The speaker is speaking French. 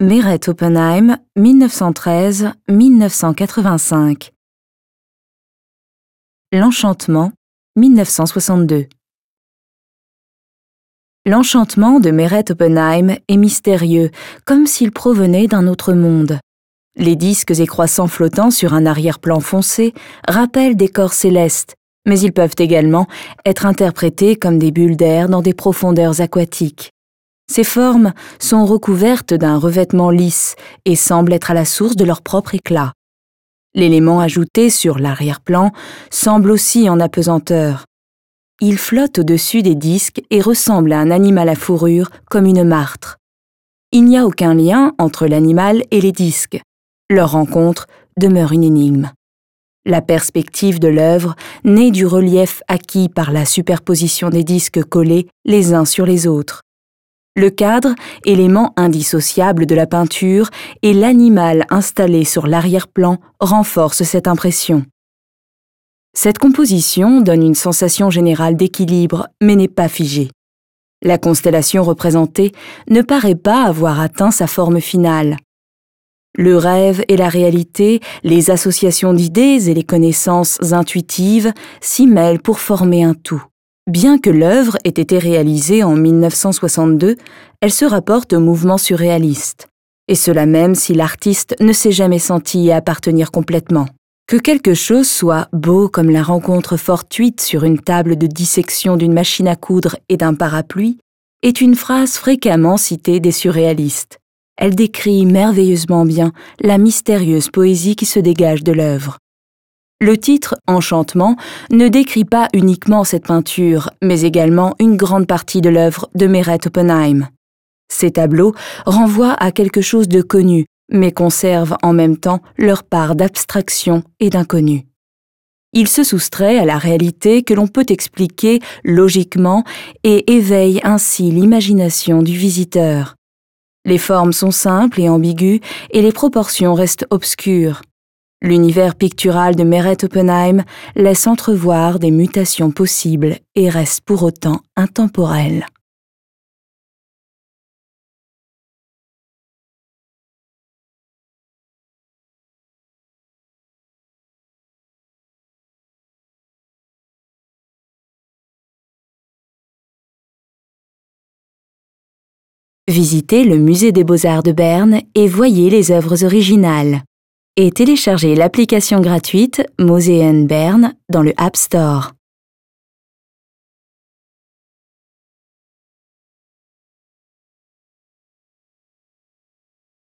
Meret Oppenheim, 1913-1985. L'Enchantement, 1962. L'enchantement de Meret Oppenheim est mystérieux, comme s'il provenait d'un autre monde. Les disques et croissants flottants sur un arrière-plan foncé rappellent des corps célestes, mais ils peuvent également être interprétés comme des bulles d'air dans des profondeurs aquatiques. Ces formes sont recouvertes d'un revêtement lisse et semblent être à la source de leur propre éclat. L'élément ajouté sur l'arrière-plan semble aussi en apesanteur. Il flotte au-dessus des disques et ressemble à un animal à fourrure comme une martre. Il n'y a aucun lien entre l'animal et les disques. Leur rencontre demeure une énigme. La perspective de l'œuvre naît du relief acquis par la superposition des disques collés les uns sur les autres. Le cadre, élément indissociable de la peinture, et l'animal installé sur l'arrière-plan renforcent cette impression. Cette composition donne une sensation générale d'équilibre, mais n'est pas figée. La constellation représentée ne paraît pas avoir atteint sa forme finale. Le rêve et la réalité, les associations d'idées et les connaissances intuitives s'y mêlent pour former un tout. Bien que l'œuvre ait été réalisée en 1962, elle se rapporte au mouvement surréaliste. Et cela même si l'artiste ne s'est jamais senti y appartenir complètement. Que quelque chose soit beau comme la rencontre fortuite sur une table de dissection d'une machine à coudre et d'un parapluie est une phrase fréquemment citée des surréalistes elle décrit merveilleusement bien la mystérieuse poésie qui se dégage de l'œuvre. Le titre Enchantement ne décrit pas uniquement cette peinture, mais également une grande partie de l'œuvre de Meret Oppenheim. Ces tableaux renvoient à quelque chose de connu, mais conservent en même temps leur part d'abstraction et d'inconnu. Il se soustrait à la réalité que l'on peut expliquer logiquement et éveille ainsi l'imagination du visiteur. Les formes sont simples et ambiguës et les proportions restent obscures. L'univers pictural de Meret Oppenheim laisse entrevoir des mutations possibles et reste pour autant intemporel. Visitez le musée des beaux-arts de Berne et voyez les œuvres originales. Et téléchargez l'application gratuite Moseen Berne dans le App Store.